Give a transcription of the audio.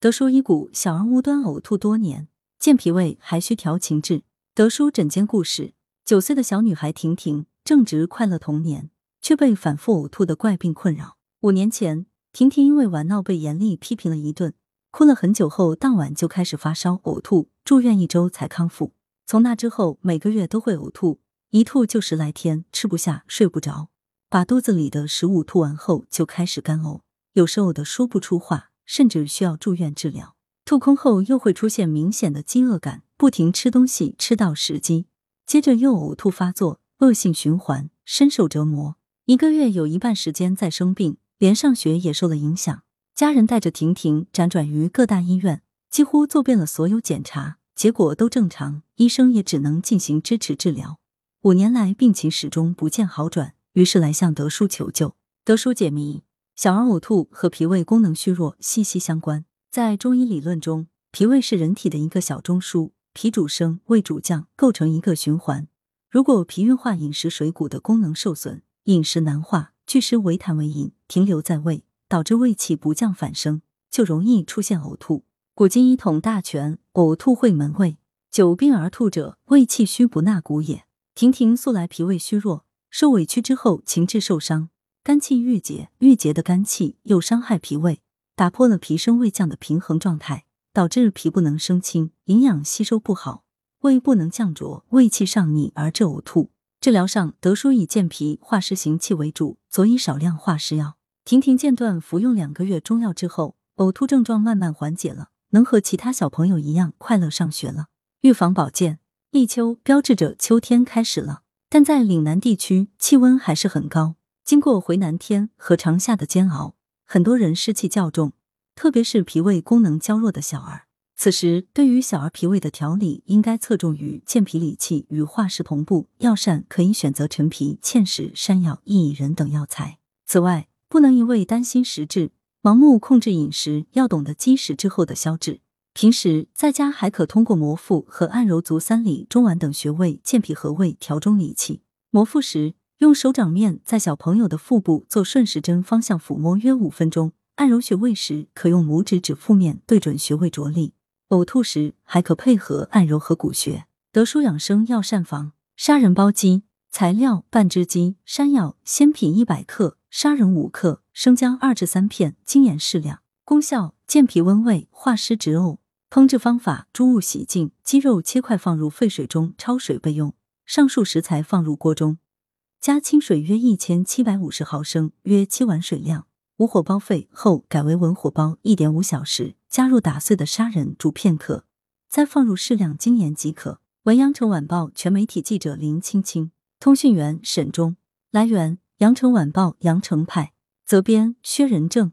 德叔医骨，小儿无端呕吐多年，健脾胃还需调情志。德叔诊间故事：九岁的小女孩婷婷正值快乐童年，却被反复呕吐的怪病困扰。五年前，婷婷因为玩闹被严厉批评了一顿，哭了很久后，当晚就开始发烧呕吐，住院一周才康复。从那之后，每个月都会呕吐，一吐就十来天，吃不下，睡不着，把肚子里的食物吐完后就开始干呕，有时呕得说不出话。甚至需要住院治疗。吐空后又会出现明显的饥饿感，不停吃东西吃到食积，接着又呕吐发作，恶性循环，深受折磨。一个月有一半时间在生病，连上学也受了影响。家人带着婷婷辗转于各大医院，几乎做遍了所有检查，结果都正常，医生也只能进行支持治疗。五年来病情始终不见好转，于是来向德叔求救。德叔解谜。小儿呕吐和脾胃功能虚弱息息相关。在中医理论中，脾胃是人体的一个小中枢，脾主升，胃主降，构成一个循环。如果脾运化饮食水谷的功能受损，饮食难化，聚湿为痰为饮，停留在胃，导致胃气不降反升，就容易出现呕吐。古今一统大全，呕吐会门胃，久病而吐者，胃气虚不纳谷也。婷婷素来脾胃虚弱，受委屈之后，情志受伤。肝气郁结，郁结的肝气又伤害脾胃，打破了脾升胃降的平衡状态，导致脾不能升清，营养吸收不好，胃不能降浊，胃气上逆而致呕吐。治疗上，德叔以健脾化湿行气为主，佐以少量化湿药。婷婷间断服用两个月中药之后，呕吐症状慢慢缓解了，能和其他小朋友一样快乐上学了。预防保健，立秋标志着秋天开始了，但在岭南地区气温还是很高。经过回南天和长夏的煎熬，很多人湿气较重，特别是脾胃功能较弱的小儿。此时，对于小儿脾胃的调理，应该侧重于健脾理气与化湿同步。药膳可以选择陈皮、芡实、山药、薏苡仁等药材。此外，不能一味担心食滞，盲目控制饮食，要懂得积食之后的消滞。平时在家还可通过摩腹和按揉足三里、中脘等穴位健脾和胃、调中理气。摩腹时。用手掌面在小朋友的腹部做顺时针方向抚摸约五分钟，按揉穴位时可用拇指指腹面对准穴位着力。呕吐时还可配合按揉合谷穴。德舒养生药膳房砂仁煲鸡材料：半只鸡、山药、鲜品一百克、砂仁五克、生姜二至三片、精盐适量。功效：健脾温胃、化湿止呕。烹制方法：猪物洗净，鸡肉切块放入沸水中焯水备用。上述食材放入锅中。加清水约一千七百五十毫升，约七碗水量。无火煲沸后，改为文火煲一点五小时，加入打碎的砂仁煮片刻，再放入适量精盐即可。文阳城晚报全媒体记者林青青，通讯员沈忠。来源：阳城晚报阳城派，责编薛仁正。